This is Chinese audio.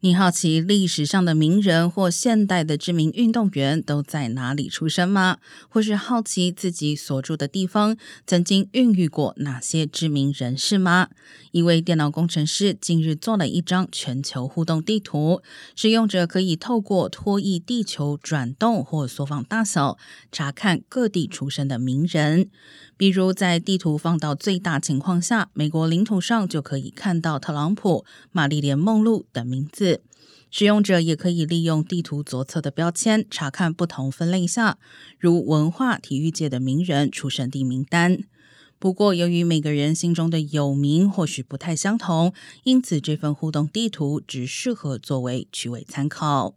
你好奇历史上的名人或现代的知名运动员都在哪里出生吗？或是好奇自己所住的地方曾经孕育过哪些知名人士吗？一位电脑工程师近日做了一张全球互动地图，使用者可以透过拖曳地球转动或缩放大小，查看各地出生的名人。比如，在地图放到最大情况下，美国领土上就可以看到特朗普、玛丽莲·梦露等名字。使用者也可以利用地图左侧的标签查看不同分类下，如文化、体育界的名人出生地名单。不过，由于每个人心中的有名或许不太相同，因此这份互动地图只适合作为趣味参考。